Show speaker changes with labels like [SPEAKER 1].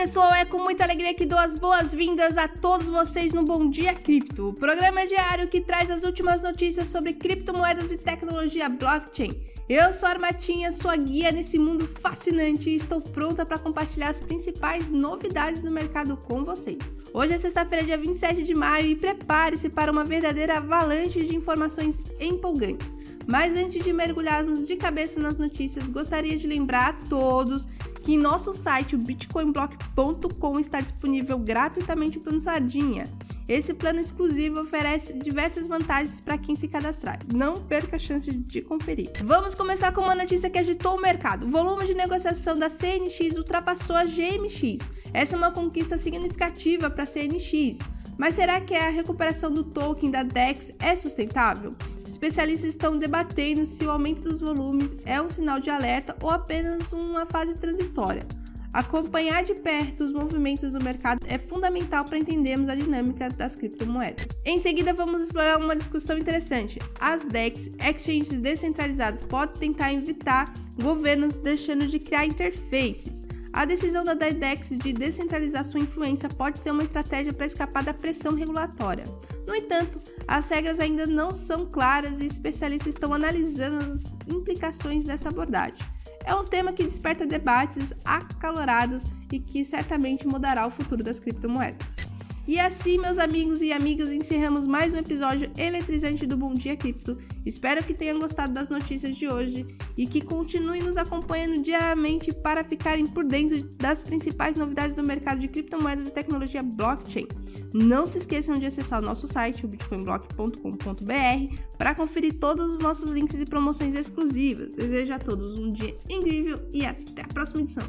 [SPEAKER 1] pessoal, é com muita alegria que dou as boas-vindas a todos vocês no Bom Dia Cripto, o programa diário que traz as últimas notícias sobre criptomoedas e tecnologia blockchain. Eu sou a Armatinha, sua guia nesse mundo fascinante e estou pronta para compartilhar as principais novidades do mercado com vocês. Hoje é sexta-feira, dia 27 de maio e prepare-se para uma verdadeira avalanche de informações empolgantes. Mas antes de mergulharmos de cabeça nas notícias, gostaria de lembrar a todos que em nosso site, o bitcoinblock.com, está disponível gratuitamente o plano Sardinha. Esse plano exclusivo oferece diversas vantagens para quem se cadastrar. Não perca a chance de conferir. Vamos começar com uma notícia que agitou o mercado. O volume de negociação da CNX ultrapassou a GMX. Essa é uma conquista significativa para a CNX. Mas será que a recuperação do token da DEX é sustentável? Especialistas estão debatendo se o aumento dos volumes é um sinal de alerta ou apenas uma fase transitória. Acompanhar de perto os movimentos do mercado é fundamental para entendermos a dinâmica das criptomoedas. Em seguida, vamos explorar uma discussão interessante. As DEX, exchanges descentralizadas, podem tentar evitar governos deixando de criar interfaces. A decisão da DIDEX de descentralizar sua influência pode ser uma estratégia para escapar da pressão regulatória. No entanto, as regras ainda não são claras e especialistas estão analisando as implicações dessa abordagem. É um tema que desperta debates acalorados e que certamente mudará o futuro das criptomoedas. E assim, meus amigos e amigas, encerramos mais um episódio eletrizante do Bom Dia Cripto. Espero que tenham gostado das notícias de hoje e que continuem nos acompanhando diariamente para ficarem por dentro das principais novidades do mercado de criptomoedas e tecnologia blockchain. Não se esqueçam de acessar o nosso site, o bitcoinblock.com.br, para conferir todos os nossos links e promoções exclusivas. Desejo a todos um dia incrível e até a próxima edição.